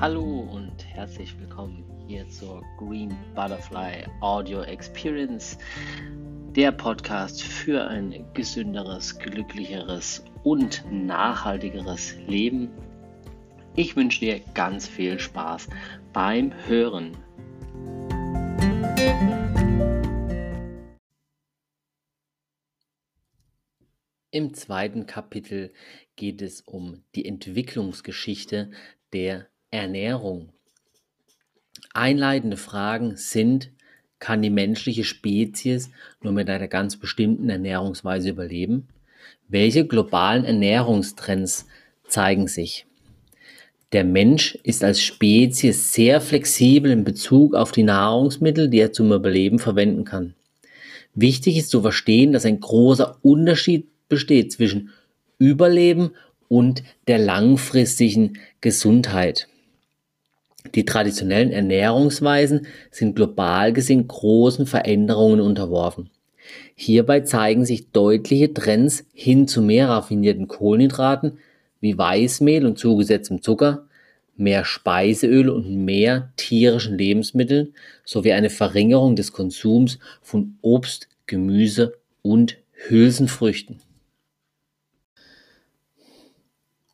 Hallo und herzlich willkommen hier zur Green Butterfly Audio Experience, der Podcast für ein gesünderes, glücklicheres und nachhaltigeres Leben. Ich wünsche dir ganz viel Spaß beim Hören. Im zweiten Kapitel geht es um die Entwicklungsgeschichte der Ernährung. Einleitende Fragen sind, kann die menschliche Spezies nur mit einer ganz bestimmten Ernährungsweise überleben? Welche globalen Ernährungstrends zeigen sich? Der Mensch ist als Spezies sehr flexibel in Bezug auf die Nahrungsmittel, die er zum Überleben verwenden kann. Wichtig ist zu verstehen, dass ein großer Unterschied besteht zwischen Überleben und der langfristigen Gesundheit. Die traditionellen Ernährungsweisen sind global gesehen großen Veränderungen unterworfen. Hierbei zeigen sich deutliche Trends hin zu mehr raffinierten Kohlenhydraten wie Weißmehl und zugesetztem Zucker, mehr Speiseöl und mehr tierischen Lebensmitteln sowie eine Verringerung des Konsums von Obst, Gemüse und Hülsenfrüchten.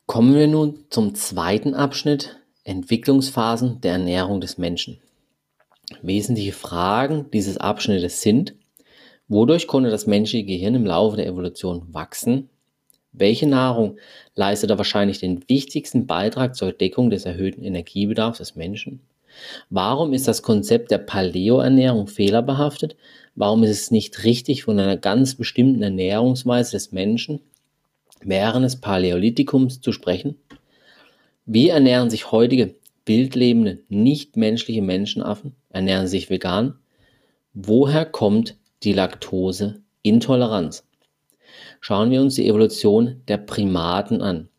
Kommen wir nun zum zweiten Abschnitt Entwicklungsphasen der Ernährung des Menschen. Wesentliche Fragen dieses Abschnittes sind, wodurch konnte das menschliche Gehirn im Laufe der Evolution wachsen? Welche Nahrung leistete wahrscheinlich den wichtigsten Beitrag zur Deckung des erhöhten Energiebedarfs des Menschen? Warum ist das Konzept der Paleoernährung fehlerbehaftet? Warum ist es nicht richtig, von einer ganz bestimmten Ernährungsweise des Menschen während des Paläolithikums zu sprechen? Wie ernähren sich heutige wildlebende, nichtmenschliche Menschenaffen? Ernähren sich vegan? Woher kommt die Laktoseintoleranz? Schauen wir uns die Evolution der Primaten an.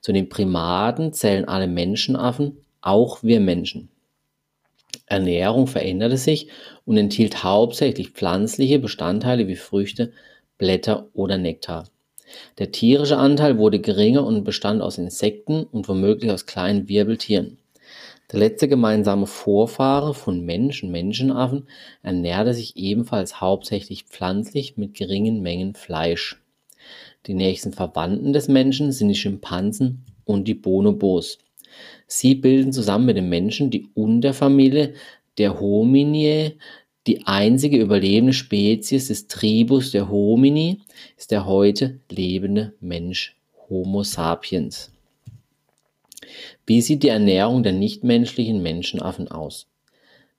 Zu den Primaten zählen alle Menschenaffen, auch wir Menschen. Ernährung veränderte sich und enthielt hauptsächlich pflanzliche Bestandteile wie Früchte, Blätter oder Nektar. Der tierische Anteil wurde geringer und bestand aus Insekten und womöglich aus kleinen Wirbeltieren. Der letzte gemeinsame Vorfahre von Mensch und Menschenaffen ernährte sich ebenfalls hauptsächlich pflanzlich mit geringen Mengen Fleisch. Die nächsten Verwandten des Menschen sind die Schimpansen und die Bonobos. Sie bilden zusammen mit den Menschen die Unterfamilie der Hominidae, die einzige überlebende Spezies des Tribus der Homini ist der heute lebende Mensch Homo sapiens. Wie sieht die Ernährung der nichtmenschlichen Menschenaffen aus?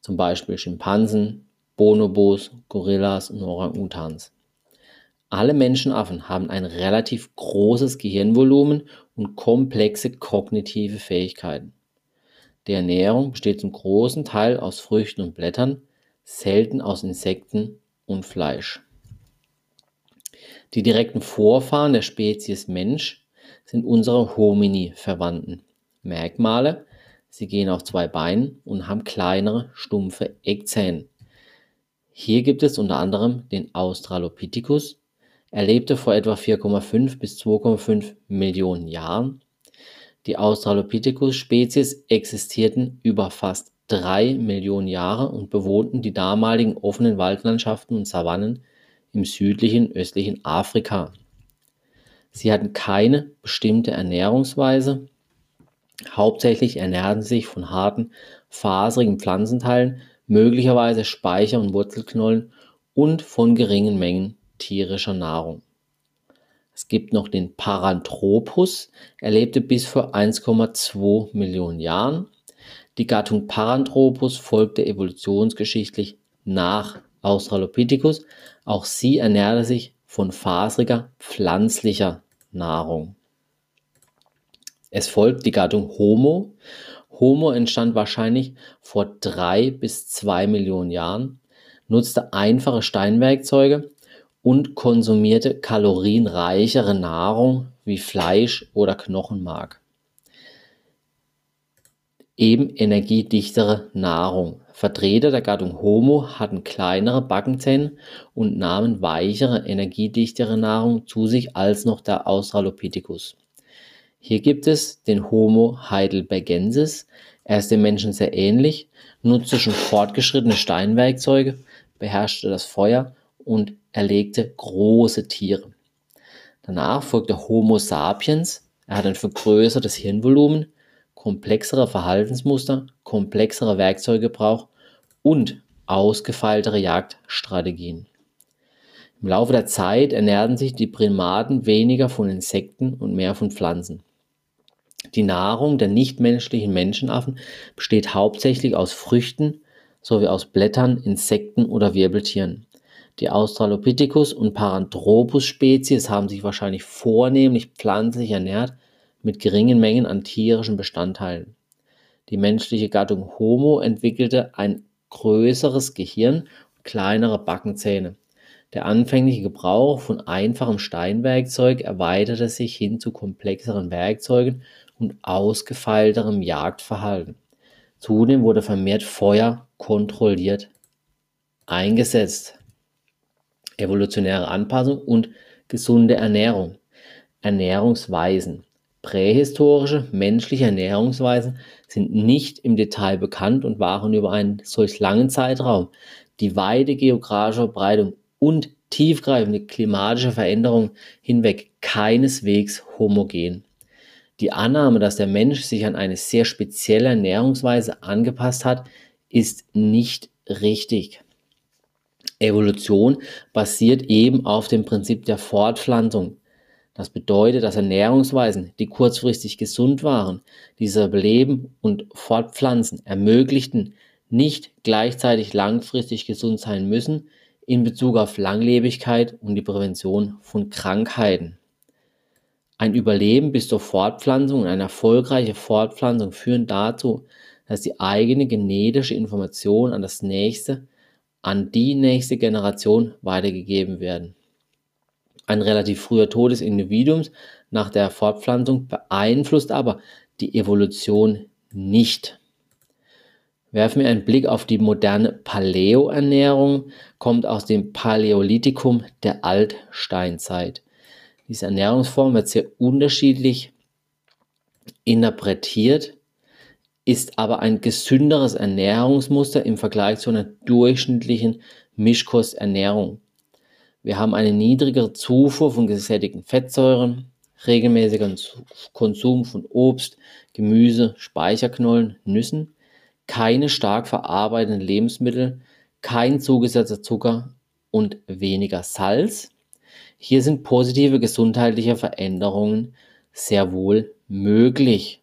Zum Beispiel Schimpansen, Bonobos, Gorillas und Orang-Utans. Alle Menschenaffen haben ein relativ großes Gehirnvolumen und komplexe kognitive Fähigkeiten. Die Ernährung besteht zum großen Teil aus Früchten und Blättern, selten aus Insekten und Fleisch. Die direkten Vorfahren der Spezies Mensch sind unsere Homini-Verwandten. Merkmale: Sie gehen auf zwei Beinen und haben kleinere, stumpfe Eckzähne. Hier gibt es unter anderem den Australopithecus. Er lebte vor etwa 4,5 bis 2,5 Millionen Jahren. Die Australopithecus-Spezies existierten über fast drei Millionen Jahre und bewohnten die damaligen offenen Waldlandschaften und Savannen im südlichen östlichen Afrika. Sie hatten keine bestimmte Ernährungsweise. Hauptsächlich ernährten sie sich von harten, faserigen Pflanzenteilen, möglicherweise Speicher- und Wurzelknollen und von geringen Mengen tierischer Nahrung. Es gibt noch den Paranthropus. Er lebte bis vor 1,2 Millionen Jahren die Gattung Paranthropus folgte evolutionsgeschichtlich nach Australopithecus. Auch sie ernährte sich von faseriger pflanzlicher Nahrung. Es folgt die Gattung Homo. Homo entstand wahrscheinlich vor drei bis zwei Millionen Jahren, nutzte einfache Steinwerkzeuge und konsumierte kalorienreichere Nahrung wie Fleisch oder Knochenmark eben energiedichtere Nahrung. Vertreter der Gattung Homo hatten kleinere Backenzähne und nahmen weichere, energiedichtere Nahrung zu sich als noch der Australopithecus. Hier gibt es den Homo heidelbergensis. Er ist dem Menschen sehr ähnlich, nutzte schon fortgeschrittene Steinwerkzeuge, beherrschte das Feuer und erlegte große Tiere. Danach folgte Homo sapiens. Er hat ein vergrößertes Hirnvolumen, komplexere Verhaltensmuster, komplexere Werkzeuggebrauch und ausgefeiltere Jagdstrategien. Im Laufe der Zeit ernährten sich die Primaten weniger von Insekten und mehr von Pflanzen. Die Nahrung der nichtmenschlichen Menschenaffen besteht hauptsächlich aus Früchten sowie aus Blättern, Insekten oder Wirbeltieren. Die Australopithecus und Paranthropus-Spezies haben sich wahrscheinlich vornehmlich pflanzlich ernährt mit geringen Mengen an tierischen Bestandteilen. Die menschliche Gattung Homo entwickelte ein größeres Gehirn und kleinere Backenzähne. Der anfängliche Gebrauch von einfachem Steinwerkzeug erweiterte sich hin zu komplexeren Werkzeugen und ausgefeilterem Jagdverhalten. Zudem wurde vermehrt Feuer kontrolliert eingesetzt. Evolutionäre Anpassung und gesunde Ernährung. Ernährungsweisen. Prähistorische menschliche Ernährungsweisen sind nicht im Detail bekannt und waren über einen solch langen Zeitraum die weite geografische Verbreitung und tiefgreifende klimatische Veränderungen hinweg keineswegs homogen. Die Annahme, dass der Mensch sich an eine sehr spezielle Ernährungsweise angepasst hat, ist nicht richtig. Evolution basiert eben auf dem Prinzip der Fortpflanzung. Das bedeutet, dass Ernährungsweisen, die kurzfristig gesund waren, diese Beleben und Fortpflanzen ermöglichten, nicht gleichzeitig langfristig gesund sein müssen, in Bezug auf Langlebigkeit und die Prävention von Krankheiten. Ein Überleben bis zur Fortpflanzung und eine erfolgreiche Fortpflanzung führen dazu, dass die eigene genetische Information an das nächste, an die nächste Generation weitergegeben werden. Ein relativ früher Tod des Individuums nach der Fortpflanzung beeinflusst aber die Evolution nicht. Werfen wir einen Blick auf die moderne Paläoernährung, kommt aus dem Paläolithikum der Altsteinzeit. Diese Ernährungsform wird sehr unterschiedlich interpretiert, ist aber ein gesünderes Ernährungsmuster im Vergleich zu einer durchschnittlichen Mischkosternährung. Wir haben eine niedrigere Zufuhr von gesättigten Fettsäuren, regelmäßigen Konsum von Obst, Gemüse, Speicherknollen, Nüssen, keine stark verarbeiteten Lebensmittel, kein zugesetzter Zucker und weniger Salz. Hier sind positive gesundheitliche Veränderungen sehr wohl möglich.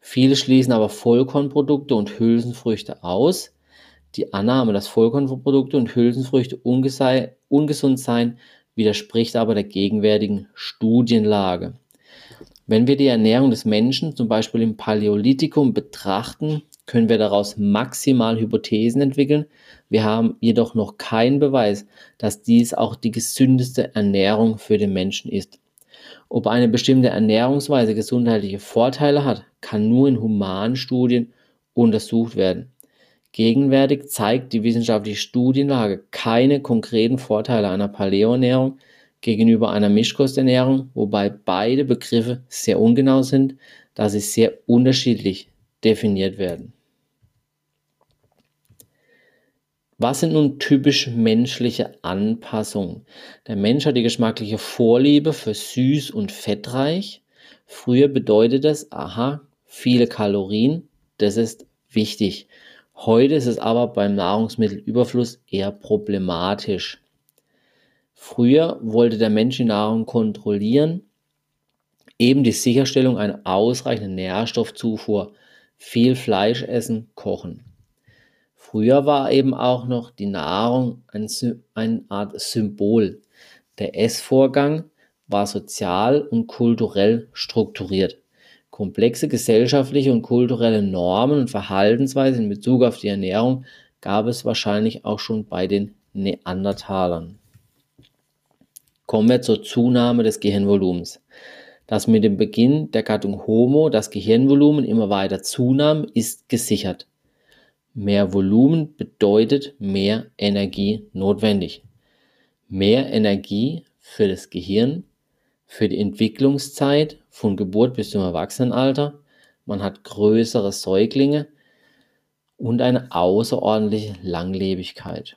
Viele schließen aber Vollkornprodukte und Hülsenfrüchte aus. Die Annahme, dass Vollkornprodukte und Hülsenfrüchte ungesund seien, widerspricht aber der gegenwärtigen Studienlage. Wenn wir die Ernährung des Menschen zum Beispiel im Paläolithikum betrachten, können wir daraus maximal Hypothesen entwickeln. Wir haben jedoch noch keinen Beweis, dass dies auch die gesündeste Ernährung für den Menschen ist. Ob eine bestimmte Ernährungsweise gesundheitliche Vorteile hat, kann nur in humanen Studien untersucht werden. Gegenwärtig zeigt die wissenschaftliche Studienlage keine konkreten Vorteile einer Paleoernährung gegenüber einer Mischkosternährung, wobei beide Begriffe sehr ungenau sind, da sie sehr unterschiedlich definiert werden. Was sind nun typisch menschliche Anpassungen? Der Mensch hat die geschmackliche Vorliebe für süß und fettreich. Früher bedeutet das, aha, viele Kalorien, das ist wichtig. Heute ist es aber beim Nahrungsmittelüberfluss eher problematisch. Früher wollte der Mensch die Nahrung kontrollieren, eben die Sicherstellung einer ausreichenden Nährstoffzufuhr, viel Fleisch essen, kochen. Früher war eben auch noch die Nahrung ein, eine Art Symbol. Der Essvorgang war sozial und kulturell strukturiert. Komplexe gesellschaftliche und kulturelle Normen und Verhaltensweisen in Bezug auf die Ernährung gab es wahrscheinlich auch schon bei den Neandertalern. Kommen wir zur Zunahme des Gehirnvolumens. Dass mit dem Beginn der Gattung Homo das Gehirnvolumen immer weiter zunahm, ist gesichert. Mehr Volumen bedeutet mehr Energie notwendig. Mehr Energie für das Gehirn, für die Entwicklungszeit von Geburt bis zum Erwachsenenalter. Man hat größere Säuglinge und eine außerordentliche Langlebigkeit.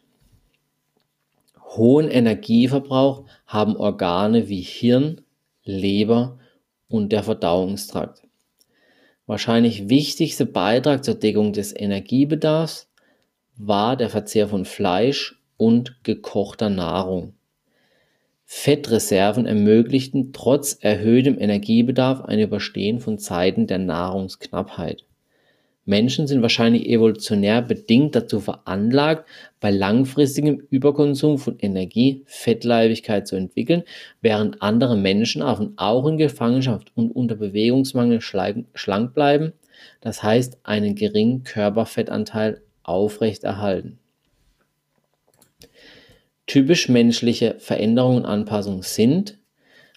Hohen Energieverbrauch haben Organe wie Hirn, Leber und der Verdauungstrakt. Wahrscheinlich wichtigster Beitrag zur Deckung des Energiebedarfs war der Verzehr von Fleisch und gekochter Nahrung. Fettreserven ermöglichten trotz erhöhtem Energiebedarf ein Überstehen von Zeiten der Nahrungsknappheit. Menschen sind wahrscheinlich evolutionär bedingt dazu veranlagt, bei langfristigem Überkonsum von Energie Fettleibigkeit zu entwickeln, während andere Menschenarten auch in Gefangenschaft und unter Bewegungsmangel schlank bleiben, das heißt einen geringen Körperfettanteil aufrechterhalten. Typisch menschliche Veränderungen und Anpassungen sind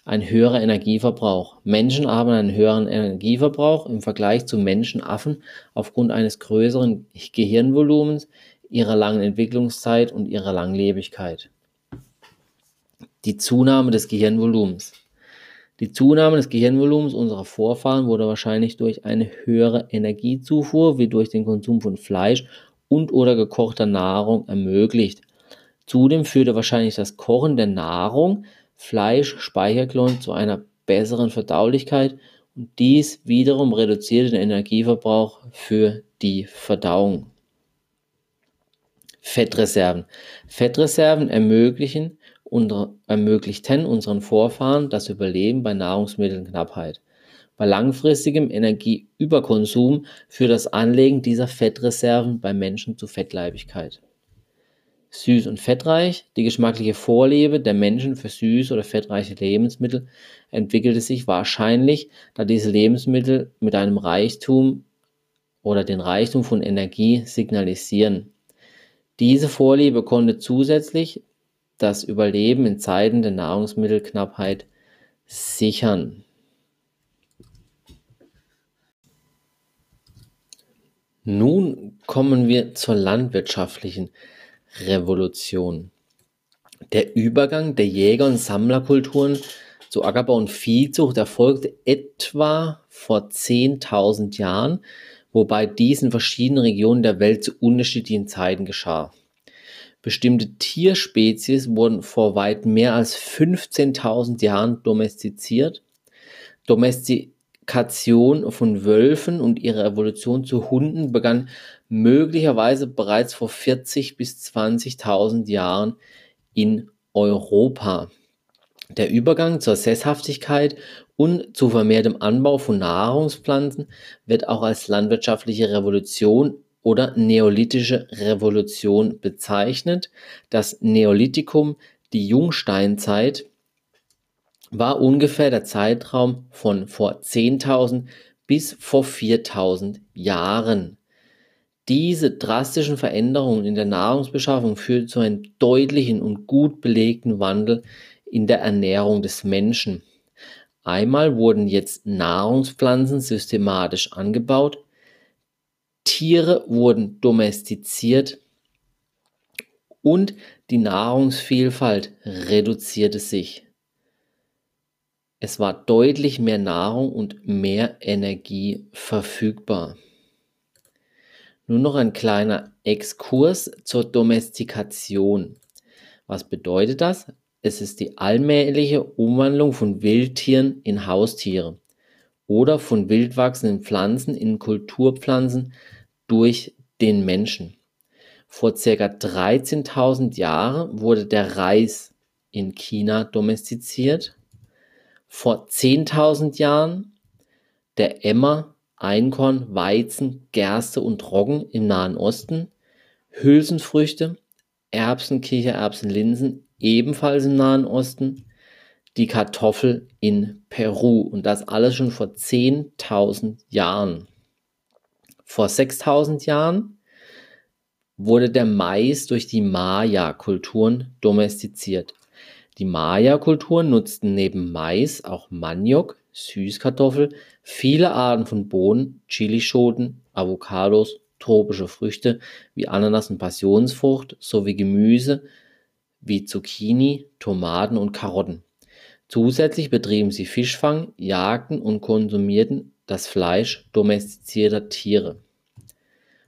ein höherer Energieverbrauch. Menschen haben einen höheren Energieverbrauch im Vergleich zu Menschenaffen aufgrund eines größeren Gehirnvolumens, ihrer langen Entwicklungszeit und ihrer Langlebigkeit. Die Zunahme des Gehirnvolumens. Die Zunahme des Gehirnvolumens unserer Vorfahren wurde wahrscheinlich durch eine höhere Energiezufuhr wie durch den Konsum von Fleisch und oder gekochter Nahrung ermöglicht. Zudem führte wahrscheinlich das Kochen der Nahrung Fleisch Speicherklon zu einer besseren Verdaulichkeit und dies wiederum reduziert den Energieverbrauch für die Verdauung. Fettreserven. Fettreserven ermöglichen unter, ermöglichten unseren Vorfahren das Überleben bei Nahrungsmittelknappheit. Bei langfristigem Energieüberkonsum führt das Anlegen dieser Fettreserven bei Menschen zu Fettleibigkeit süß und fettreich. Die geschmackliche Vorliebe der Menschen für süß oder fettreiche Lebensmittel entwickelte sich wahrscheinlich, da diese Lebensmittel mit einem Reichtum oder den Reichtum von Energie signalisieren. Diese Vorliebe konnte zusätzlich das Überleben in Zeiten der Nahrungsmittelknappheit sichern. Nun kommen wir zur landwirtschaftlichen Revolution. Der Übergang der Jäger- und Sammlerkulturen zu Ackerbau und Viehzucht erfolgte etwa vor 10.000 Jahren, wobei dies in verschiedenen Regionen der Welt zu unterschiedlichen Zeiten geschah. Bestimmte Tierspezies wurden vor weit mehr als 15.000 Jahren domestiziert. Domestikation von Wölfen und ihre Evolution zu Hunden begann möglicherweise bereits vor 40 bis 20.000 Jahren in Europa. Der Übergang zur Sesshaftigkeit und zu vermehrtem Anbau von Nahrungspflanzen wird auch als landwirtschaftliche Revolution oder neolithische Revolution bezeichnet. Das Neolithikum, die Jungsteinzeit, war ungefähr der Zeitraum von vor 10.000 bis vor 4.000 Jahren. Diese drastischen Veränderungen in der Nahrungsbeschaffung führten zu einem deutlichen und gut belegten Wandel in der Ernährung des Menschen. Einmal wurden jetzt Nahrungspflanzen systematisch angebaut, Tiere wurden domestiziert und die Nahrungsvielfalt reduzierte sich. Es war deutlich mehr Nahrung und mehr Energie verfügbar. Nun noch ein kleiner Exkurs zur Domestikation. Was bedeutet das? Es ist die allmähliche Umwandlung von Wildtieren in Haustiere oder von wildwachsenden Pflanzen in Kulturpflanzen durch den Menschen. Vor ca. 13.000 Jahren wurde der Reis in China domestiziert. Vor 10.000 Jahren der Emmer Einkorn, Weizen, Gerste und Roggen im Nahen Osten, Hülsenfrüchte, Erbsen, Kichererbsen, Linsen ebenfalls im Nahen Osten, die Kartoffel in Peru und das alles schon vor 10.000 Jahren. Vor 6.000 Jahren wurde der Mais durch die Maya-Kulturen domestiziert. Die Maya-Kulturen nutzten neben Mais auch Maniok, Süßkartoffel, viele Arten von Bohnen, Chilischoten, Avocados, tropische Früchte wie Ananas und Passionsfrucht sowie Gemüse wie Zucchini, Tomaten und Karotten. Zusätzlich betrieben sie Fischfang, jagten und konsumierten das Fleisch domestizierter Tiere.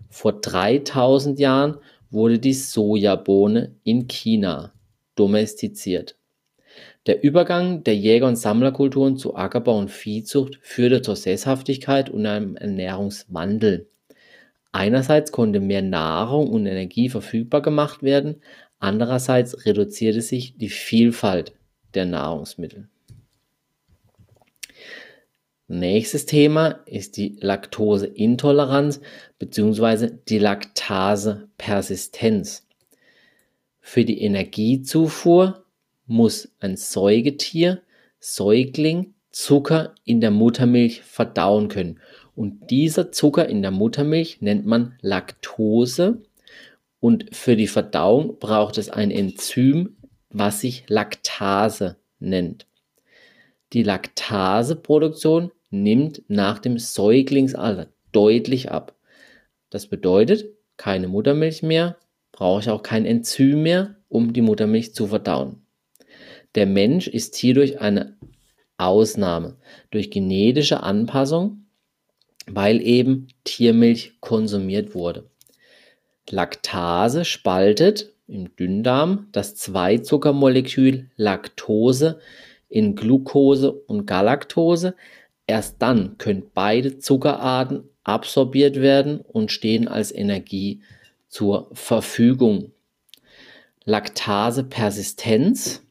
Vor 3000 Jahren wurde die Sojabohne in China domestiziert. Der Übergang der Jäger- und Sammlerkulturen zu Ackerbau und Viehzucht führte zur Sesshaftigkeit und einem Ernährungswandel. Einerseits konnte mehr Nahrung und Energie verfügbar gemacht werden, andererseits reduzierte sich die Vielfalt der Nahrungsmittel. Nächstes Thema ist die Laktoseintoleranz bzw. die Laktasepersistenz. Für die Energiezufuhr muss ein Säugetier, Säugling, Zucker in der Muttermilch verdauen können. Und dieser Zucker in der Muttermilch nennt man Laktose. Und für die Verdauung braucht es ein Enzym, was sich Laktase nennt. Die Laktaseproduktion nimmt nach dem Säuglingsalter deutlich ab. Das bedeutet, keine Muttermilch mehr, brauche ich auch kein Enzym mehr, um die Muttermilch zu verdauen. Der Mensch ist hierdurch eine Ausnahme durch genetische Anpassung, weil eben Tiermilch konsumiert wurde. Laktase spaltet im Dünndarm das Zweizuckermolekül Laktose in Glucose und Galaktose, Erst dann können beide Zuckerarten absorbiert werden und stehen als Energie zur Verfügung. Laktasepersistenz.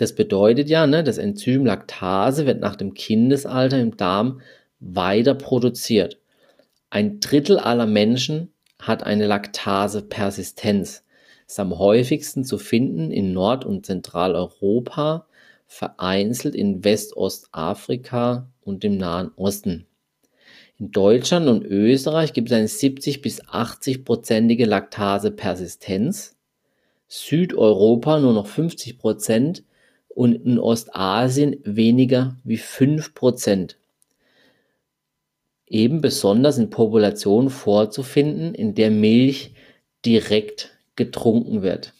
Das bedeutet ja, ne, das Enzym Laktase wird nach dem Kindesalter im Darm weiter produziert. Ein Drittel aller Menschen hat eine Laktasepersistenz. Ist am häufigsten zu finden in Nord- und Zentraleuropa, vereinzelt in Westostafrika und dem Nahen Osten. In Deutschland und Österreich gibt es eine 70 bis 80-prozentige Laktasepersistenz, Südeuropa nur noch 50 Prozent und in Ostasien weniger wie 5 Prozent. Eben besonders in Populationen vorzufinden, in der Milch direkt getrunken wird.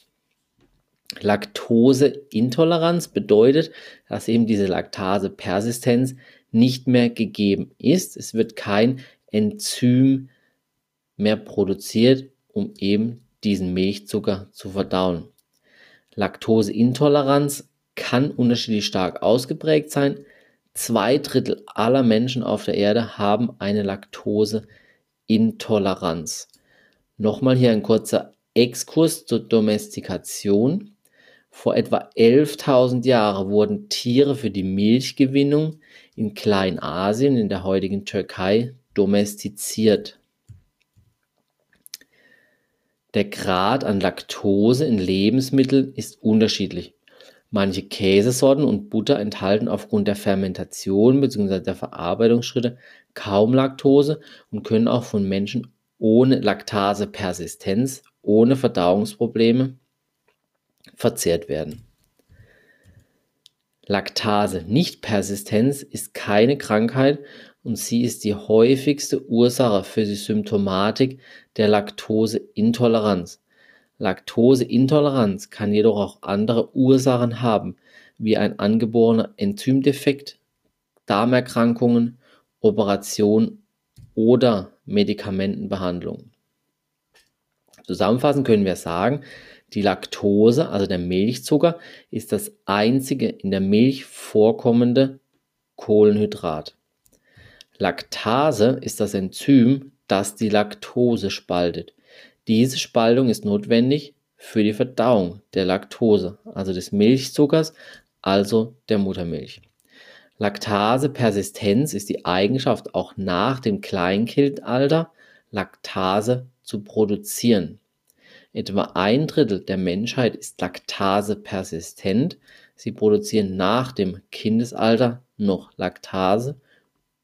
Laktoseintoleranz bedeutet, dass eben diese Laktasepersistenz nicht mehr gegeben ist. Es wird kein Enzym mehr produziert, um eben diesen Milchzucker zu verdauen. Laktoseintoleranz kann unterschiedlich stark ausgeprägt sein. Zwei Drittel aller Menschen auf der Erde haben eine Laktoseintoleranz. Nochmal hier ein kurzer Exkurs zur Domestikation. Vor etwa 11.000 Jahren wurden Tiere für die Milchgewinnung in Kleinasien, in der heutigen Türkei, domestiziert. Der Grad an Laktose in Lebensmitteln ist unterschiedlich. Manche Käsesorten und Butter enthalten aufgrund der Fermentation bzw. der Verarbeitungsschritte kaum Laktose und können auch von Menschen ohne Laktasepersistenz, ohne Verdauungsprobleme verzehrt werden. Laktase-Nichtpersistenz ist keine Krankheit und sie ist die häufigste Ursache für die Symptomatik der Laktoseintoleranz. Laktoseintoleranz kann jedoch auch andere Ursachen haben, wie ein angeborener Enzymdefekt, Darmerkrankungen, Operation oder Medikamentenbehandlung. Zusammenfassend können wir sagen, die Laktose, also der Milchzucker, ist das einzige in der Milch vorkommende Kohlenhydrat. Laktase ist das Enzym, das die Laktose spaltet. Diese Spaltung ist notwendig für die Verdauung der Laktose, also des Milchzuckers, also der Muttermilch. Laktasepersistenz ist die Eigenschaft, auch nach dem Kleinkindalter Laktase zu produzieren. Etwa ein Drittel der Menschheit ist laktasepersistent. Sie produzieren nach dem Kindesalter noch Laktase,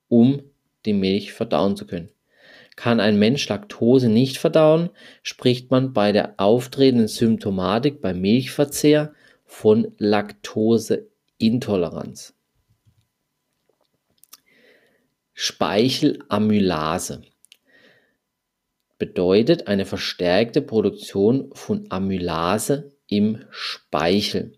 um die Milch verdauen zu können. Kann ein Mensch Laktose nicht verdauen, spricht man bei der auftretenden Symptomatik beim Milchverzehr von Laktoseintoleranz. Speichelamylase bedeutet eine verstärkte Produktion von Amylase im Speichel.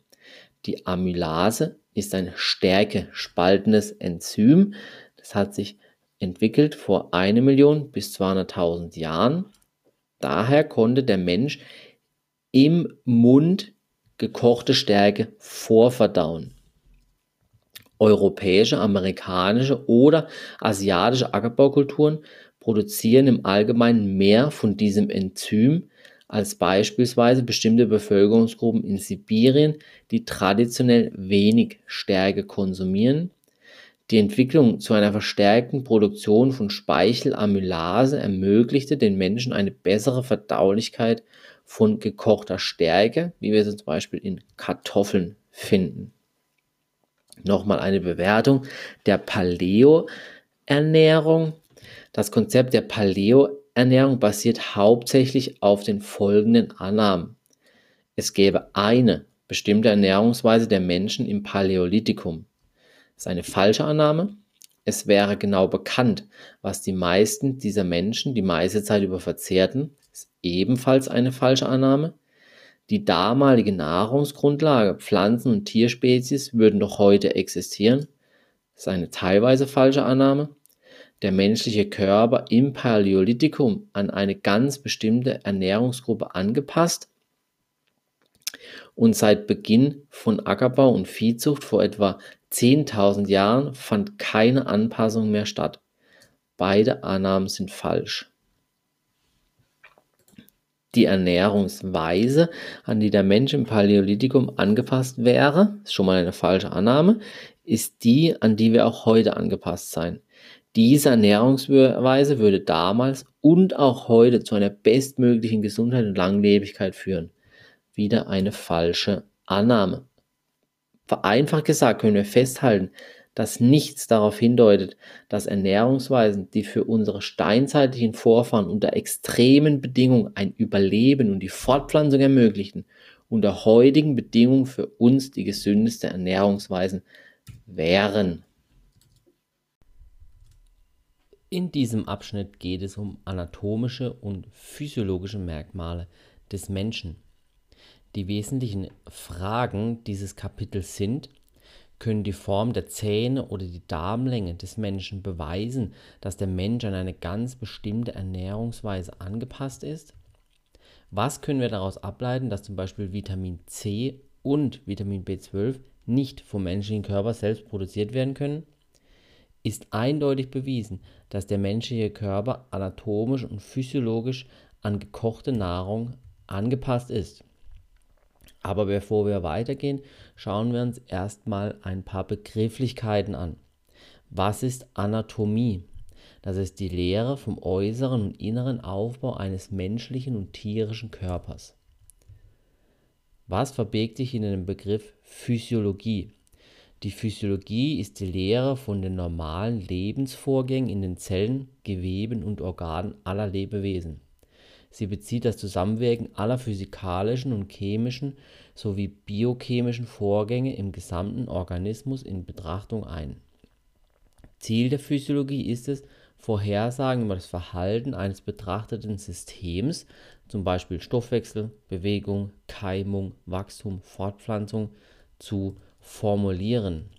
Die Amylase ist ein stärkespaltendes Enzym. Das hat sich entwickelt vor 1 Million bis 200.000 Jahren. Daher konnte der Mensch im Mund gekochte Stärke vorverdauen. Europäische, amerikanische oder asiatische Ackerbaukulturen produzieren im Allgemeinen mehr von diesem Enzym als beispielsweise bestimmte Bevölkerungsgruppen in Sibirien, die traditionell wenig Stärke konsumieren. Die Entwicklung zu einer verstärkten Produktion von Speichelamylase ermöglichte den Menschen eine bessere Verdaulichkeit von gekochter Stärke, wie wir sie zum Beispiel in Kartoffeln finden. Nochmal eine Bewertung der Paleo-Ernährung. Das Konzept der Paleo-Ernährung basiert hauptsächlich auf den folgenden Annahmen. Es gäbe eine bestimmte Ernährungsweise der Menschen im Paläolithikum. Ist eine falsche Annahme. Es wäre genau bekannt, was die meisten dieser Menschen die meiste Zeit über verzehrten. Ist ebenfalls eine falsche Annahme. Die damalige Nahrungsgrundlage, Pflanzen- und Tierspezies würden doch heute existieren. Ist eine teilweise falsche Annahme. Der menschliche Körper im Paläolithikum an eine ganz bestimmte Ernährungsgruppe angepasst und seit Beginn von Ackerbau und Viehzucht vor etwa 10.000 Jahren fand keine Anpassung mehr statt. Beide Annahmen sind falsch die Ernährungsweise, an die der Mensch im Paläolithikum angepasst wäre, ist schon mal eine falsche Annahme, ist die, an die wir auch heute angepasst sein. Diese Ernährungsweise würde damals und auch heute zu einer bestmöglichen Gesundheit und Langlebigkeit führen. Wieder eine falsche Annahme. Vereinfacht gesagt können wir festhalten, dass nichts darauf hindeutet, dass Ernährungsweisen, die für unsere steinzeitlichen Vorfahren unter extremen Bedingungen ein Überleben und die Fortpflanzung ermöglichten, unter heutigen Bedingungen für uns die gesündeste Ernährungsweisen wären. In diesem Abschnitt geht es um anatomische und physiologische Merkmale des Menschen. Die wesentlichen Fragen dieses Kapitels sind, können die Form der Zähne oder die Darmlänge des Menschen beweisen, dass der Mensch an eine ganz bestimmte Ernährungsweise angepasst ist? Was können wir daraus ableiten, dass zum Beispiel Vitamin C und Vitamin B12 nicht vom menschlichen Körper selbst produziert werden können? Ist eindeutig bewiesen, dass der menschliche Körper anatomisch und physiologisch an gekochte Nahrung angepasst ist. Aber bevor wir weitergehen, schauen wir uns erstmal ein paar Begrifflichkeiten an. Was ist Anatomie? Das ist die Lehre vom äußeren und inneren Aufbau eines menschlichen und tierischen Körpers. Was verbirgt sich in dem Begriff Physiologie? Die Physiologie ist die Lehre von den normalen Lebensvorgängen in den Zellen, Geweben und Organen aller Lebewesen. Sie bezieht das Zusammenwirken aller physikalischen und chemischen sowie biochemischen Vorgänge im gesamten Organismus in Betrachtung ein. Ziel der Physiologie ist es, Vorhersagen über das Verhalten eines betrachteten Systems, zum Beispiel Stoffwechsel, Bewegung, Keimung, Wachstum, Fortpflanzung, zu formulieren.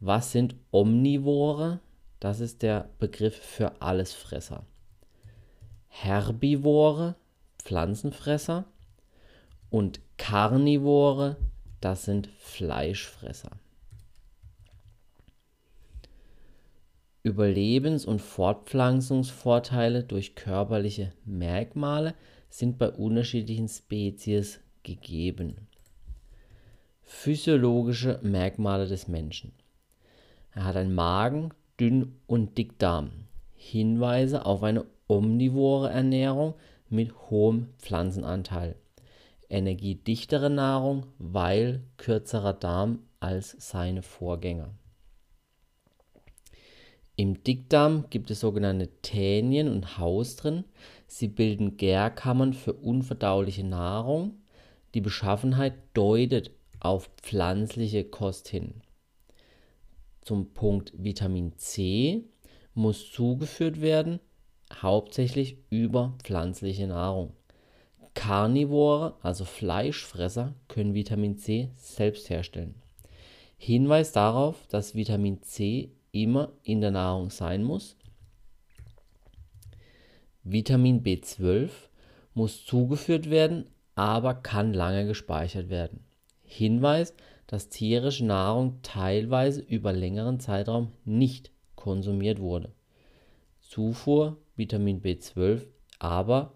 Was sind Omnivore? Das ist der Begriff für Allesfresser. Herbivore, Pflanzenfresser und Karnivore, das sind Fleischfresser. Überlebens- und Fortpflanzungsvorteile durch körperliche Merkmale sind bei unterschiedlichen Spezies gegeben. Physiologische Merkmale des Menschen. Er hat einen Magen, Dünn- und Dickdarm. Hinweise auf eine omnivore Ernährung mit hohem Pflanzenanteil. Energiedichtere Nahrung, weil kürzerer Darm als seine Vorgänger. Im Dickdarm gibt es sogenannte Tänien und Haus drin. Sie bilden Gärkammern für unverdauliche Nahrung. Die Beschaffenheit deutet auf pflanzliche Kost hin. Zum Punkt Vitamin C muss zugeführt werden, hauptsächlich über pflanzliche Nahrung. Karnivore, also Fleischfresser, können Vitamin C selbst herstellen. Hinweis darauf, dass Vitamin C immer in der Nahrung sein muss. Vitamin B12 muss zugeführt werden, aber kann lange gespeichert werden. Hinweis, dass tierische Nahrung teilweise über längeren Zeitraum nicht konsumiert wurde. Zufuhr Vitamin B12 aber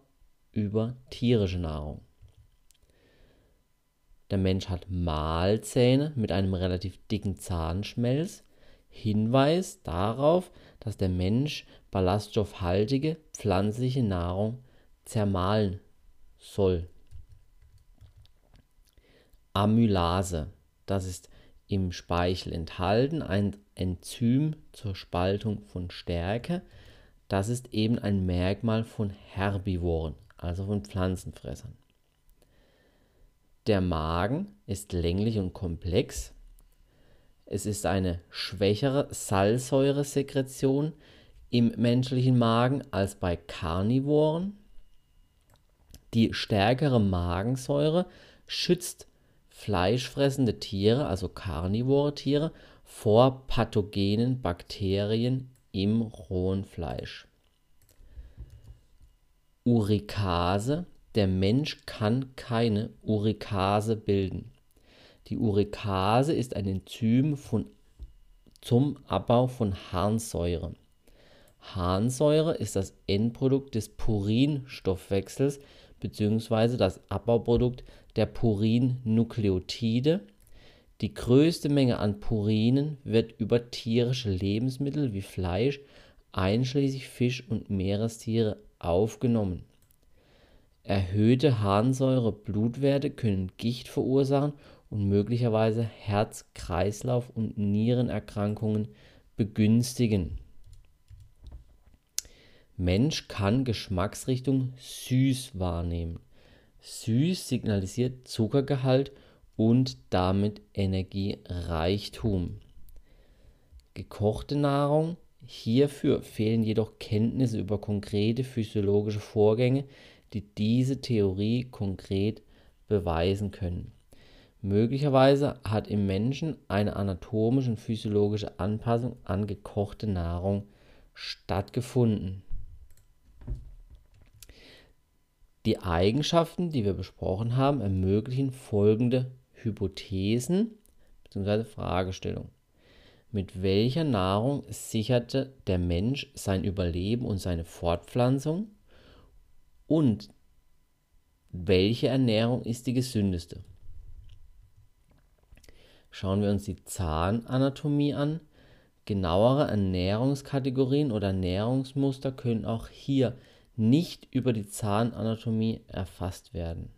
über tierische Nahrung. Der Mensch hat Mahlzähne mit einem relativ dicken Zahnschmelz. Hinweis darauf, dass der Mensch ballaststoffhaltige pflanzliche Nahrung zermahlen soll. Amylase, das ist im Speichel enthalten, ein Enzym zur Spaltung von Stärke. Das ist eben ein Merkmal von Herbivoren, also von Pflanzenfressern. Der Magen ist länglich und komplex. Es ist eine schwächere Salzsäuresekretion im menschlichen Magen als bei Karnivoren. Die stärkere Magensäure schützt fleischfressende Tiere, also karnivore Tiere, vor pathogenen Bakterien im rohen Fleisch. Urikase. Der Mensch kann keine Urikase bilden. Die Urikase ist ein Enzym von, zum Abbau von Harnsäure. Harnsäure ist das Endprodukt des Purinstoffwechsels bzw. das Abbauprodukt der Purin-Nukleotide. Die größte Menge an Purinen wird über tierische Lebensmittel wie Fleisch, einschließlich Fisch und Meerestiere, aufgenommen. Erhöhte Harnsäure-Blutwerte können Gicht verursachen und möglicherweise Herz-, Kreislauf- und Nierenerkrankungen begünstigen. Mensch kann Geschmacksrichtung süß wahrnehmen. Süß signalisiert Zuckergehalt und damit Energiereichtum. Gekochte Nahrung. Hierfür fehlen jedoch Kenntnisse über konkrete physiologische Vorgänge, die diese Theorie konkret beweisen können. Möglicherweise hat im Menschen eine anatomische und physiologische Anpassung an gekochte Nahrung stattgefunden. Die Eigenschaften, die wir besprochen haben, ermöglichen folgende Hypothesen bzw. Fragestellungen. Mit welcher Nahrung sicherte der Mensch sein Überleben und seine Fortpflanzung? Und welche Ernährung ist die gesündeste? Schauen wir uns die Zahnanatomie an. Genauere Ernährungskategorien oder Ernährungsmuster können auch hier nicht über die Zahnanatomie erfasst werden.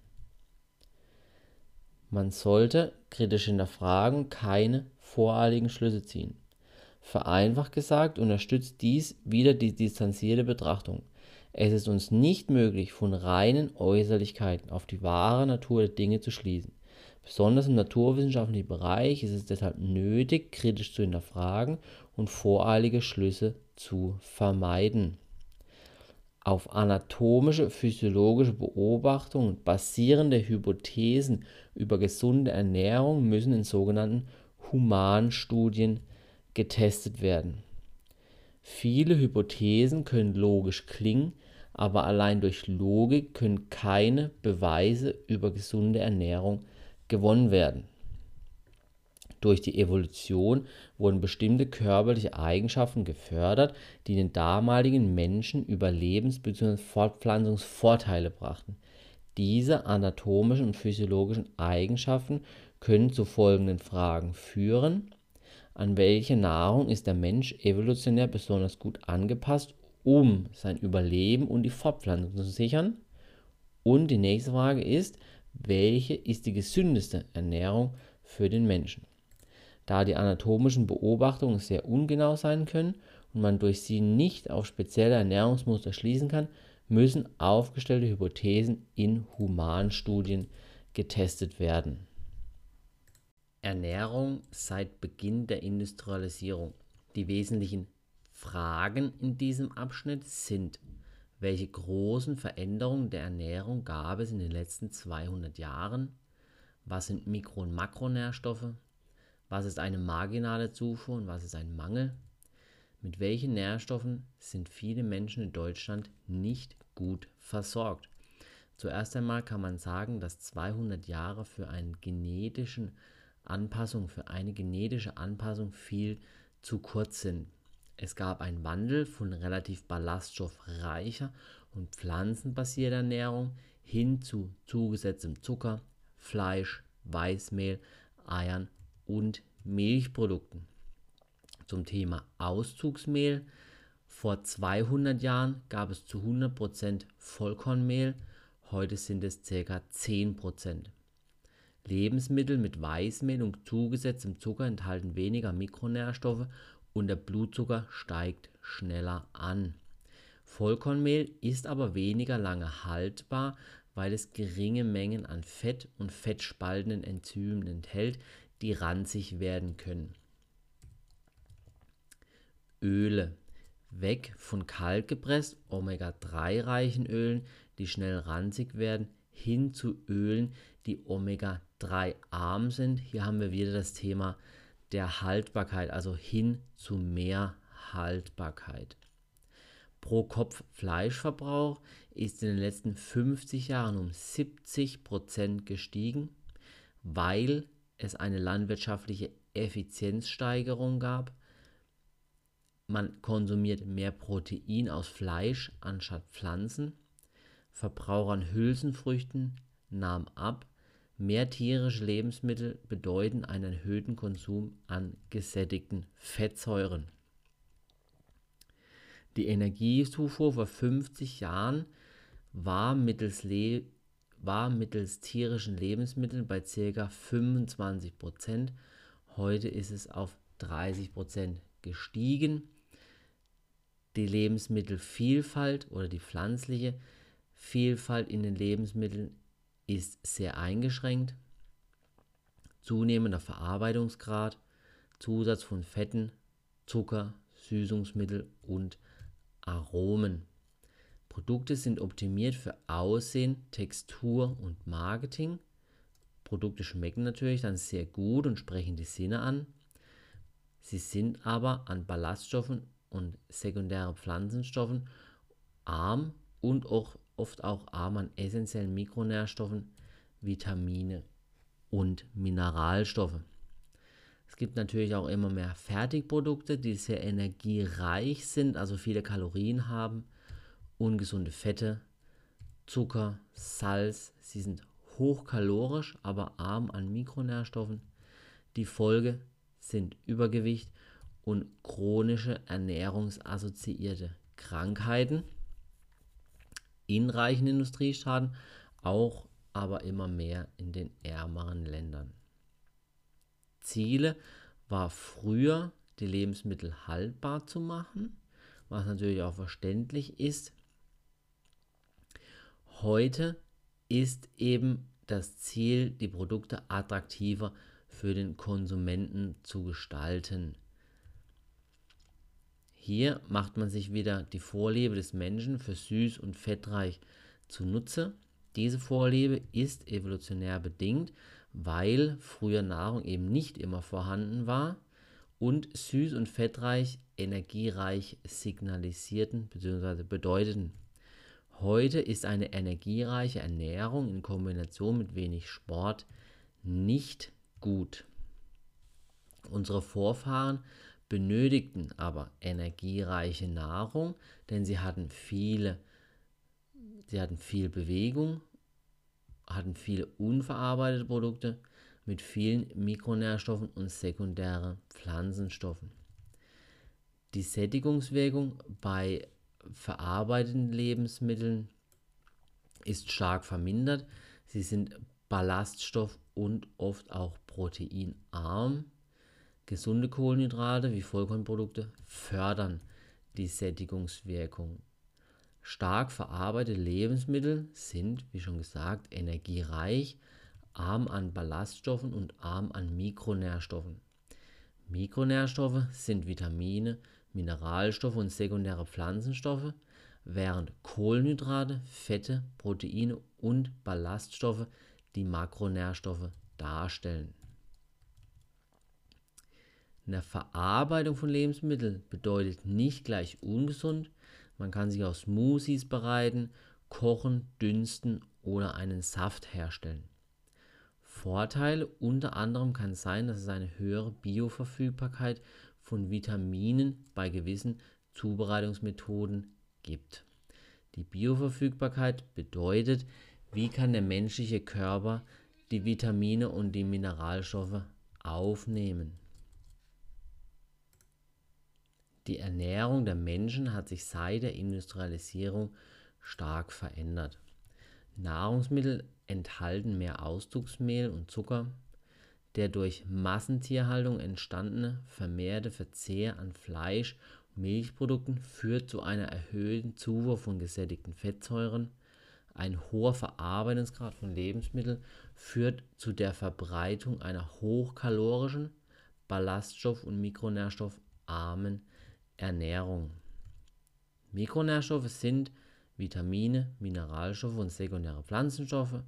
Man sollte kritisch hinterfragen, keine voreiligen Schlüsse ziehen. Vereinfacht gesagt unterstützt dies wieder die distanzierte Betrachtung. Es ist uns nicht möglich, von reinen Äußerlichkeiten auf die wahre Natur der Dinge zu schließen. Besonders im naturwissenschaftlichen Bereich ist es deshalb nötig, kritisch zu hinterfragen und voreilige Schlüsse zu vermeiden. Auf anatomische, physiologische Beobachtungen basierende Hypothesen über gesunde Ernährung müssen in sogenannten Humanstudien getestet werden. Viele Hypothesen können logisch klingen, aber allein durch Logik können keine Beweise über gesunde Ernährung gewonnen werden durch die Evolution wurden bestimmte körperliche Eigenschaften gefördert, die den damaligen Menschen Überlebens bzw. Fortpflanzungsvorteile brachten. Diese anatomischen und physiologischen Eigenschaften können zu folgenden Fragen führen: An welche Nahrung ist der Mensch evolutionär besonders gut angepasst, um sein Überleben und die Fortpflanzung zu sichern? Und die nächste Frage ist, welche ist die gesündeste Ernährung für den Menschen? Da die anatomischen Beobachtungen sehr ungenau sein können und man durch sie nicht auf spezielle Ernährungsmuster schließen kann, müssen aufgestellte Hypothesen in Humanstudien getestet werden. Ernährung seit Beginn der Industrialisierung. Die wesentlichen Fragen in diesem Abschnitt sind, Welche großen Veränderungen der Ernährung gab es in den letzten 200 Jahren? Was sind Mikro- und Makronährstoffe? Was ist eine marginale Zufuhr und was ist ein Mangel? Mit welchen Nährstoffen sind viele Menschen in Deutschland nicht gut versorgt? Zuerst einmal kann man sagen, dass 200 Jahre für eine genetische Anpassung, für eine genetische Anpassung viel zu kurz sind. Es gab einen Wandel von relativ ballaststoffreicher und pflanzenbasierter Ernährung hin zu zugesetztem Zucker, Fleisch, Weißmehl, Eiern und Milchprodukten. Zum Thema Auszugsmehl. Vor 200 Jahren gab es zu 100% Vollkornmehl, heute sind es ca. 10%. Lebensmittel mit Weißmehl und zugesetztem Zucker enthalten weniger Mikronährstoffe und der Blutzucker steigt schneller an. Vollkornmehl ist aber weniger lange haltbar, weil es geringe Mengen an Fett und fettspaltenden Enzymen enthält, die ranzig werden können. Öle. Weg von kaltgepresst, Omega-3-reichen Ölen, die schnell ranzig werden, hin zu Ölen, die Omega-3 arm sind. Hier haben wir wieder das Thema der Haltbarkeit, also hin zu mehr Haltbarkeit. Pro Kopf Fleischverbrauch ist in den letzten 50 Jahren um 70 Prozent gestiegen, weil es eine landwirtschaftliche Effizienzsteigerung gab. Man konsumiert mehr Protein aus Fleisch anstatt Pflanzen. Verbrauch an Hülsenfrüchten nahm ab Mehr tierische Lebensmittel bedeuten einen erhöhten Konsum an gesättigten Fettsäuren. Die Energiezufuhr vor 50 Jahren war mittels, Le war mittels tierischen Lebensmitteln bei ca. 25%. Heute ist es auf 30% gestiegen. Die Lebensmittelvielfalt oder die pflanzliche Vielfalt in den Lebensmitteln ist sehr eingeschränkt. Zunehmender Verarbeitungsgrad, Zusatz von Fetten, Zucker, Süßungsmittel und Aromen. Produkte sind optimiert für Aussehen, Textur und Marketing. Produkte schmecken natürlich dann sehr gut und sprechen die Sinne an. Sie sind aber an Ballaststoffen und sekundäre Pflanzenstoffen arm und auch oft auch arm an essentiellen Mikronährstoffen, Vitamine und Mineralstoffe. Es gibt natürlich auch immer mehr Fertigprodukte, die sehr energiereich sind, also viele Kalorien haben, ungesunde Fette, Zucker, Salz. Sie sind hochkalorisch, aber arm an Mikronährstoffen. Die Folge sind Übergewicht und chronische ernährungsassoziierte Krankheiten in reichen Industriestaaten, auch aber immer mehr in den ärmeren Ländern. Ziele war früher, die Lebensmittel haltbar zu machen, was natürlich auch verständlich ist. Heute ist eben das Ziel, die Produkte attraktiver für den Konsumenten zu gestalten. Hier macht man sich wieder die Vorliebe des Menschen für süß und fettreich zunutze. Diese Vorliebe ist evolutionär bedingt, weil früher Nahrung eben nicht immer vorhanden war und süß und fettreich energiereich signalisierten bzw. bedeuteten. Heute ist eine energiereiche Ernährung in Kombination mit wenig Sport nicht gut. Unsere Vorfahren benötigten aber energiereiche Nahrung, denn sie hatten viele, sie hatten viel Bewegung, hatten viele unverarbeitete Produkte mit vielen Mikronährstoffen und sekundären Pflanzenstoffen. Die Sättigungswirkung bei verarbeiteten Lebensmitteln ist stark vermindert. Sie sind ballaststoff- und oft auch proteinarm Gesunde Kohlenhydrate wie Vollkornprodukte fördern die Sättigungswirkung. Stark verarbeitete Lebensmittel sind, wie schon gesagt, energiereich, arm an Ballaststoffen und arm an Mikronährstoffen. Mikronährstoffe sind Vitamine, Mineralstoffe und sekundäre Pflanzenstoffe, während Kohlenhydrate, Fette, Proteine und Ballaststoffe die Makronährstoffe darstellen. Eine Verarbeitung von Lebensmitteln bedeutet nicht gleich ungesund. Man kann sich aus Smoothies bereiten, kochen, dünsten oder einen Saft herstellen. Vorteile unter anderem kann sein, dass es eine höhere Bioverfügbarkeit von Vitaminen bei gewissen Zubereitungsmethoden gibt. Die Bioverfügbarkeit bedeutet, wie kann der menschliche Körper die Vitamine und die Mineralstoffe aufnehmen. Die Ernährung der Menschen hat sich seit der Industrialisierung stark verändert. Nahrungsmittel enthalten mehr Ausdrucksmehl und Zucker. Der durch Massentierhaltung entstandene vermehrte Verzehr an Fleisch und Milchprodukten führt zu einer erhöhten Zufuhr von gesättigten Fettsäuren. Ein hoher Verarbeitungsgrad von Lebensmitteln führt zu der Verbreitung einer hochkalorischen, ballaststoff- und mikronährstoffarmen Ernährung. Mikronährstoffe sind Vitamine, Mineralstoffe und sekundäre Pflanzenstoffe.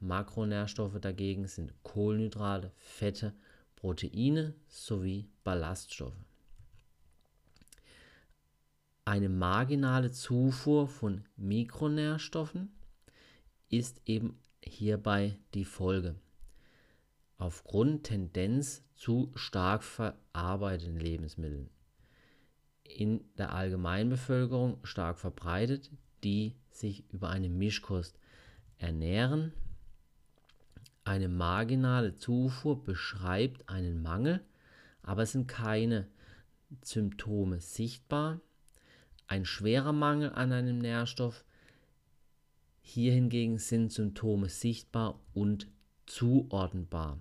Makronährstoffe dagegen sind Kohlenhydrate, Fette, Proteine sowie Ballaststoffe. Eine marginale Zufuhr von Mikronährstoffen ist eben hierbei die Folge. Aufgrund Tendenz zu stark verarbeiteten Lebensmitteln in der Allgemeinbevölkerung stark verbreitet, die sich über eine Mischkost ernähren. Eine marginale Zufuhr beschreibt einen Mangel, aber es sind keine Symptome sichtbar. Ein schwerer Mangel an einem Nährstoff, hier hingegen sind Symptome sichtbar und zuordnenbar.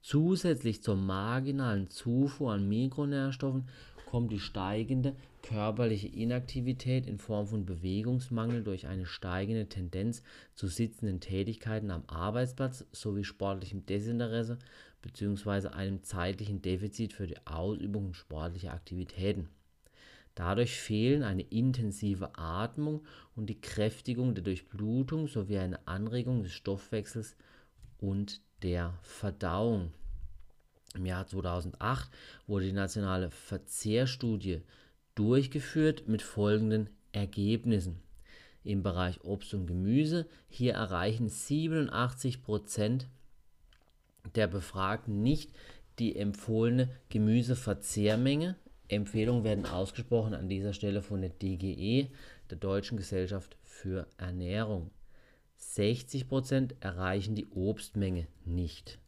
Zusätzlich zur marginalen Zufuhr an Mikronährstoffen kommt die steigende körperliche Inaktivität in Form von Bewegungsmangel durch eine steigende Tendenz zu sitzenden Tätigkeiten am Arbeitsplatz sowie sportlichem Desinteresse bzw. einem zeitlichen Defizit für die Ausübung sportlicher Aktivitäten. Dadurch fehlen eine intensive Atmung und die Kräftigung der Durchblutung sowie eine Anregung des Stoffwechsels und der Verdauung. Im Jahr 2008 wurde die nationale Verzehrstudie durchgeführt mit folgenden Ergebnissen. Im Bereich Obst und Gemüse, hier erreichen 87 Prozent der Befragten nicht die empfohlene Gemüseverzehrmenge. Empfehlungen werden ausgesprochen an dieser Stelle von der DGE, der Deutschen Gesellschaft für Ernährung. 60 Prozent erreichen die Obstmenge nicht.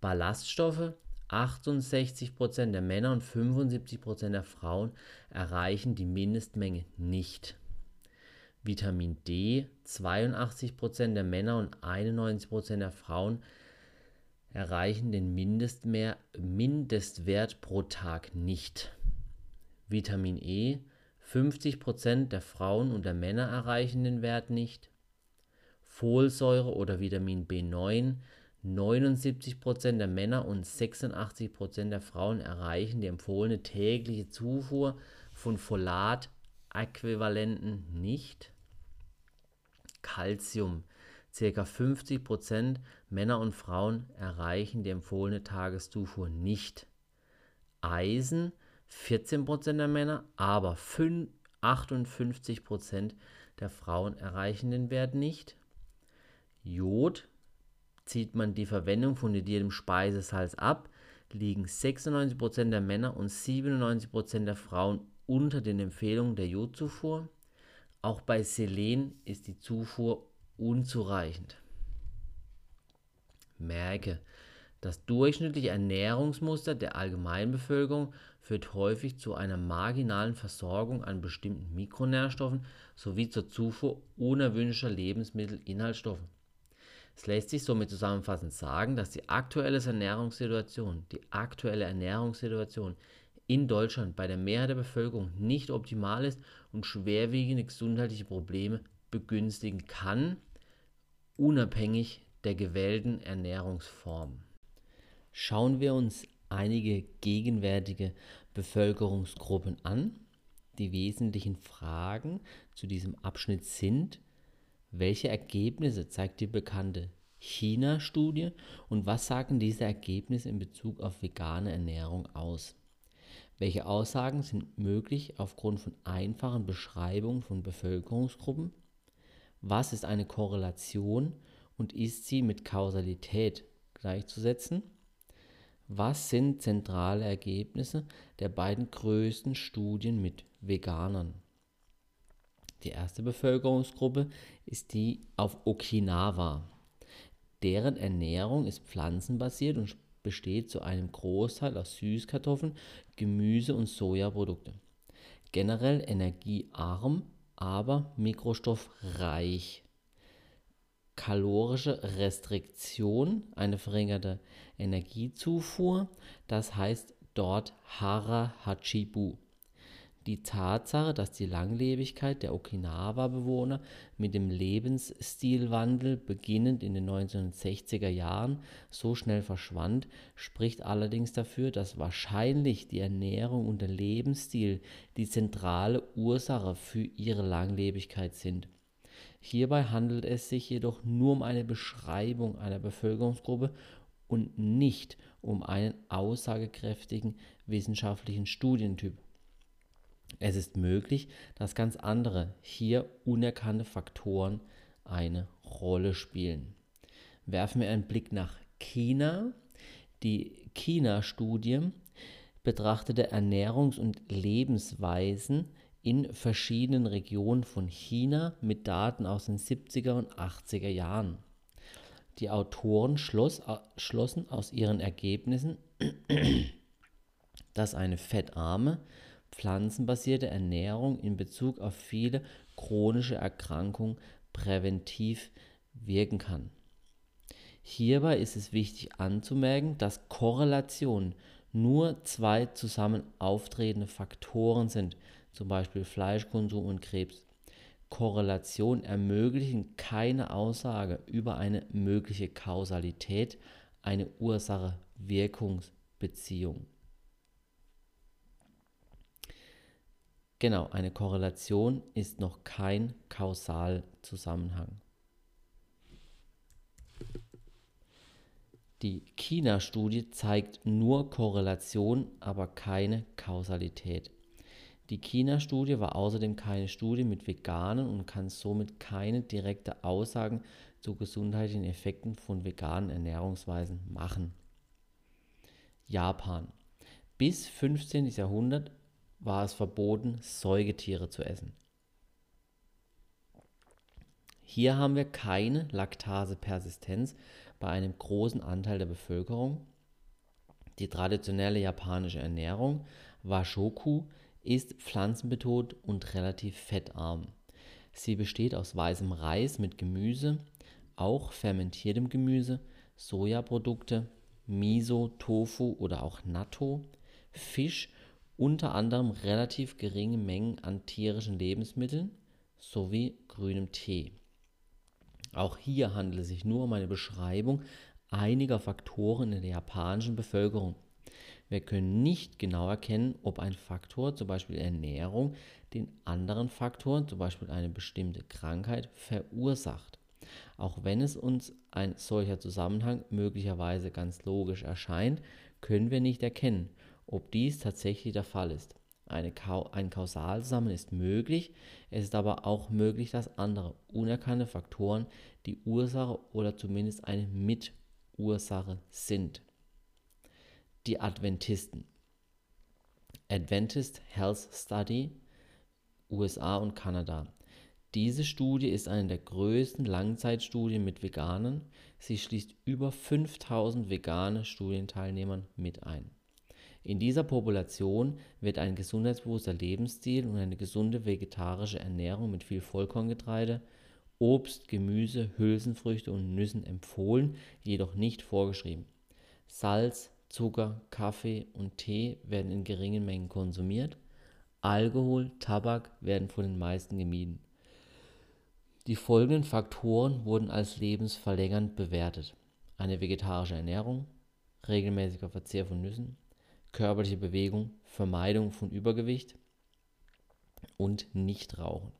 Ballaststoffe 68% der Männer und 75% der Frauen erreichen die Mindestmenge nicht. Vitamin D 82% der Männer und 91% der Frauen erreichen den Mindestwert pro Tag nicht. Vitamin E 50% der Frauen und der Männer erreichen den Wert nicht. Folsäure oder Vitamin B9 79% der Männer und 86% der Frauen erreichen die empfohlene tägliche Zufuhr von Folat-Äquivalenten nicht. Calcium. Ca. 50% Männer und Frauen erreichen die empfohlene Tageszufuhr nicht. Eisen. 14% der Männer, aber 58% der Frauen erreichen den Wert nicht. Jod Zieht man die Verwendung von iodiertem Speisesalz ab, liegen 96% der Männer und 97% der Frauen unter den Empfehlungen der Jodzufuhr. Auch bei Selen ist die Zufuhr unzureichend. Merke, das durchschnittliche Ernährungsmuster der Allgemeinbevölkerung führt häufig zu einer marginalen Versorgung an bestimmten Mikronährstoffen sowie zur Zufuhr unerwünschter Lebensmittelinhaltsstoffe. Es lässt sich somit zusammenfassend sagen, dass die aktuelle Ernährungssituation, die aktuelle Ernährungssituation in Deutschland bei der Mehrheit der Bevölkerung nicht optimal ist und schwerwiegende gesundheitliche Probleme begünstigen kann, unabhängig der gewählten Ernährungsform. Schauen wir uns einige gegenwärtige Bevölkerungsgruppen an. Die wesentlichen Fragen zu diesem Abschnitt sind, welche Ergebnisse zeigt die bekannte China-Studie und was sagen diese Ergebnisse in Bezug auf vegane Ernährung aus? Welche Aussagen sind möglich aufgrund von einfachen Beschreibungen von Bevölkerungsgruppen? Was ist eine Korrelation und ist sie mit Kausalität gleichzusetzen? Was sind zentrale Ergebnisse der beiden größten Studien mit Veganern? Die erste Bevölkerungsgruppe ist die auf Okinawa. Deren Ernährung ist pflanzenbasiert und besteht zu einem Großteil aus Süßkartoffeln, Gemüse und Sojaprodukte. Generell energiearm, aber mikrostoffreich. Kalorische Restriktion, eine verringerte Energiezufuhr, das heißt dort Hara Hachibu. Die Tatsache, dass die Langlebigkeit der Okinawa-Bewohner mit dem Lebensstilwandel beginnend in den 1960er Jahren so schnell verschwand, spricht allerdings dafür, dass wahrscheinlich die Ernährung und der Lebensstil die zentrale Ursache für ihre Langlebigkeit sind. Hierbei handelt es sich jedoch nur um eine Beschreibung einer Bevölkerungsgruppe und nicht um einen aussagekräftigen wissenschaftlichen Studientyp. Es ist möglich, dass ganz andere, hier unerkannte Faktoren eine Rolle spielen. Werfen wir einen Blick nach China. Die China-Studie betrachtete Ernährungs- und Lebensweisen in verschiedenen Regionen von China mit Daten aus den 70er und 80er Jahren. Die Autoren schloss, schlossen aus ihren Ergebnissen, dass eine fettarme, pflanzenbasierte Ernährung in Bezug auf viele chronische Erkrankungen präventiv wirken kann. Hierbei ist es wichtig anzumerken, dass Korrelationen nur zwei zusammen auftretende Faktoren sind, zum Beispiel Fleischkonsum und Krebs. Korrelationen ermöglichen keine Aussage über eine mögliche Kausalität, eine Ursache-Wirkungsbeziehung. Genau, eine Korrelation ist noch kein Kausalzusammenhang. Die China-Studie zeigt nur Korrelation, aber keine Kausalität. Die China-Studie war außerdem keine Studie mit Veganen und kann somit keine direkte Aussagen zu gesundheitlichen Effekten von veganen Ernährungsweisen machen. Japan. Bis 15. Jahrhundert war es verboten, Säugetiere zu essen. Hier haben wir keine Laktasepersistenz bei einem großen Anteil der Bevölkerung. Die traditionelle japanische Ernährung, Washoku, ist pflanzenbetont und relativ fettarm. Sie besteht aus weißem Reis mit Gemüse, auch fermentiertem Gemüse, Sojaprodukte, Miso, Tofu oder auch Natto, Fisch unter anderem relativ geringe Mengen an tierischen Lebensmitteln sowie grünem Tee. Auch hier handelt es sich nur um eine Beschreibung einiger Faktoren in der japanischen Bevölkerung. Wir können nicht genau erkennen, ob ein Faktor, zum Beispiel Ernährung, den anderen Faktor, zum Beispiel eine bestimmte Krankheit, verursacht. Auch wenn es uns ein solcher Zusammenhang möglicherweise ganz logisch erscheint, können wir nicht erkennen, ob dies tatsächlich der Fall ist. Eine, ein Kausalzusammenhang ist möglich, es ist aber auch möglich, dass andere unerkannte Faktoren die Ursache oder zumindest eine Mitursache sind. Die Adventisten. Adventist Health Study, USA und Kanada. Diese Studie ist eine der größten Langzeitstudien mit Veganern. Sie schließt über 5000 vegane Studienteilnehmern mit ein. In dieser Population wird ein gesundheitsbewusster Lebensstil und eine gesunde vegetarische Ernährung mit viel Vollkorngetreide, Obst, Gemüse, Hülsenfrüchte und Nüssen empfohlen, jedoch nicht vorgeschrieben. Salz, Zucker, Kaffee und Tee werden in geringen Mengen konsumiert. Alkohol, Tabak werden von den meisten gemieden. Die folgenden Faktoren wurden als lebensverlängernd bewertet. Eine vegetarische Ernährung, regelmäßiger Verzehr von Nüssen, körperliche Bewegung, Vermeidung von Übergewicht, und Nichtrauchen.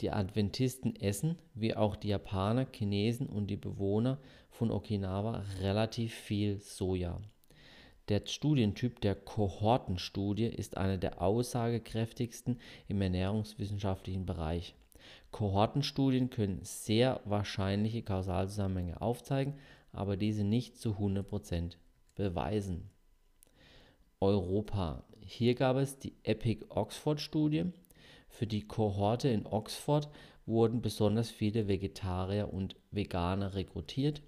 Die Adventisten essen, wie auch die Japaner, Chinesen und die Bewohner von Okinawa, relativ viel Soja. Der Studientyp der Kohortenstudie ist einer der aussagekräftigsten im ernährungswissenschaftlichen Bereich. Kohortenstudien können sehr wahrscheinliche Kausalzusammenhänge aufzeigen, aber diese nicht zu 100% beweisen. Europa. Hier gab es die Epic Oxford Studie. Für die Kohorte in Oxford wurden besonders viele Vegetarier und Veganer rekrutiert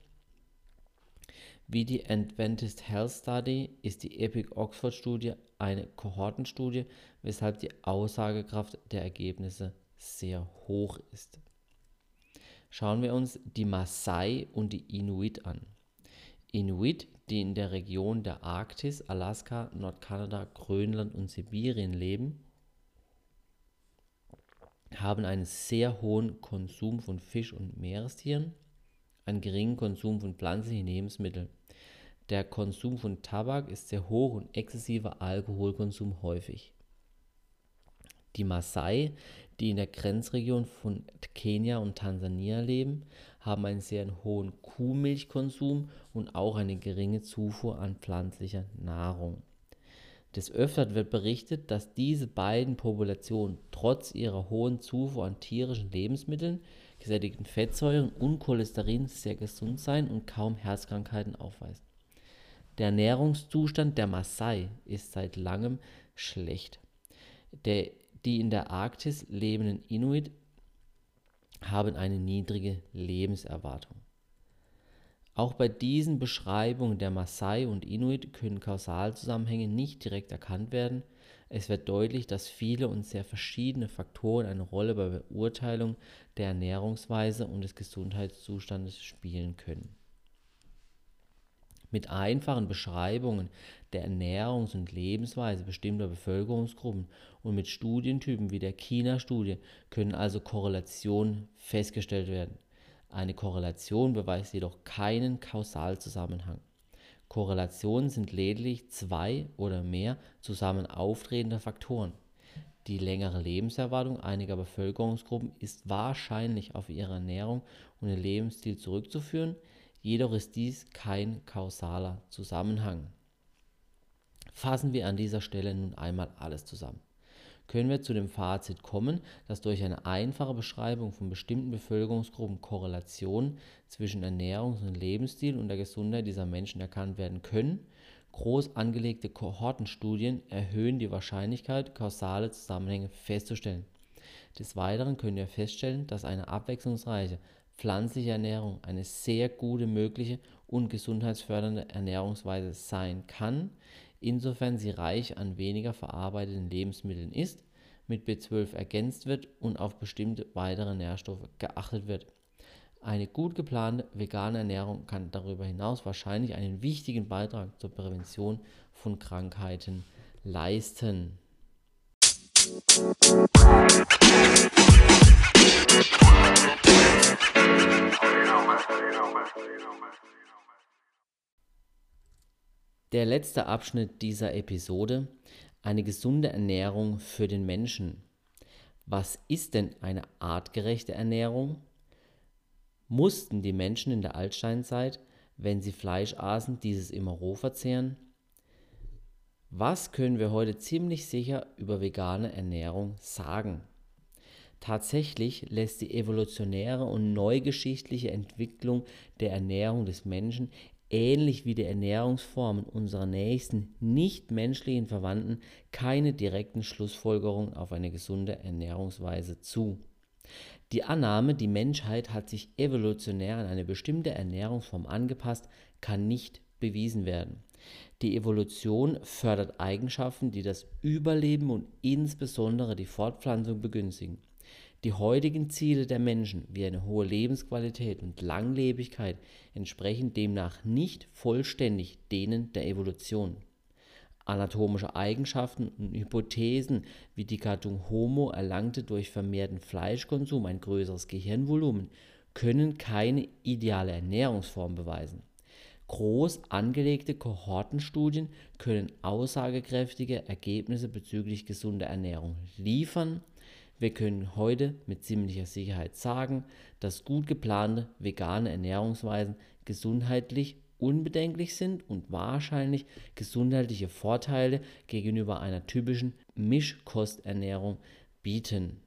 wie die Adventist Health Study ist die Epic Oxford Studie eine Kohortenstudie, weshalb die Aussagekraft der Ergebnisse sehr hoch ist. Schauen wir uns die Maasai und die Inuit an. Inuit, die in der Region der Arktis, Alaska, Nordkanada, Grönland und Sibirien leben, haben einen sehr hohen Konsum von Fisch und Meerestieren einen geringen Konsum von pflanzlichen Lebensmitteln. Der Konsum von Tabak ist sehr hoch und exzessiver Alkoholkonsum häufig. Die Maasai, die in der Grenzregion von Kenia und Tansania leben, haben einen sehr hohen Kuhmilchkonsum und auch eine geringe Zufuhr an pflanzlicher Nahrung. Des Öfteren wird berichtet, dass diese beiden Populationen trotz ihrer hohen Zufuhr an tierischen Lebensmitteln gesättigten Fettsäuren und Cholesterin sehr gesund sein und kaum Herzkrankheiten aufweisen. Der Ernährungszustand der Maasai ist seit langem schlecht. Der, die in der Arktis lebenden Inuit haben eine niedrige Lebenserwartung. Auch bei diesen Beschreibungen der Maasai und Inuit können Kausalzusammenhänge nicht direkt erkannt werden, es wird deutlich, dass viele und sehr verschiedene Faktoren eine Rolle bei Beurteilung der Ernährungsweise und des Gesundheitszustandes spielen können. Mit einfachen Beschreibungen der Ernährungs- und Lebensweise bestimmter Bevölkerungsgruppen und mit Studientypen wie der China-Studie können also Korrelationen festgestellt werden. Eine Korrelation beweist jedoch keinen Kausalzusammenhang. Korrelationen sind lediglich zwei oder mehr zusammen auftretende Faktoren. Die längere Lebenserwartung einiger Bevölkerungsgruppen ist wahrscheinlich auf ihre Ernährung und ihren Lebensstil zurückzuführen, jedoch ist dies kein kausaler Zusammenhang. Fassen wir an dieser Stelle nun einmal alles zusammen können wir zu dem Fazit kommen, dass durch eine einfache Beschreibung von bestimmten Bevölkerungsgruppen Korrelationen zwischen Ernährungs- und Lebensstil und der Gesundheit dieser Menschen erkannt werden können. Groß angelegte Kohortenstudien erhöhen die Wahrscheinlichkeit, kausale Zusammenhänge festzustellen. Des Weiteren können wir feststellen, dass eine abwechslungsreiche pflanzliche Ernährung eine sehr gute mögliche und gesundheitsfördernde Ernährungsweise sein kann, insofern sie reich an weniger verarbeiteten Lebensmitteln ist, mit B12 ergänzt wird und auf bestimmte weitere Nährstoffe geachtet wird. Eine gut geplante vegane Ernährung kann darüber hinaus wahrscheinlich einen wichtigen Beitrag zur Prävention von Krankheiten leisten. Der letzte Abschnitt dieser Episode, eine gesunde Ernährung für den Menschen. Was ist denn eine artgerechte Ernährung? Mussten die Menschen in der Altsteinzeit, wenn sie Fleisch aßen, dieses immer roh verzehren? Was können wir heute ziemlich sicher über vegane Ernährung sagen? Tatsächlich lässt die evolutionäre und neugeschichtliche Entwicklung der Ernährung des Menschen ähnlich wie die Ernährungsformen unserer nächsten nichtmenschlichen Verwandten keine direkten Schlussfolgerungen auf eine gesunde Ernährungsweise zu. Die Annahme, die Menschheit hat sich evolutionär an eine bestimmte Ernährungsform angepasst, kann nicht bewiesen werden. Die Evolution fördert Eigenschaften, die das Überleben und insbesondere die Fortpflanzung begünstigen. Die heutigen Ziele der Menschen, wie eine hohe Lebensqualität und Langlebigkeit, entsprechen demnach nicht vollständig denen der Evolution. Anatomische Eigenschaften und Hypothesen wie die Gattung Homo erlangte durch vermehrten Fleischkonsum ein größeres Gehirnvolumen können keine ideale Ernährungsform beweisen. Groß angelegte Kohortenstudien können aussagekräftige Ergebnisse bezüglich gesunder Ernährung liefern. Wir können heute mit ziemlicher Sicherheit sagen, dass gut geplante vegane Ernährungsweisen gesundheitlich unbedenklich sind und wahrscheinlich gesundheitliche Vorteile gegenüber einer typischen Mischkosternährung bieten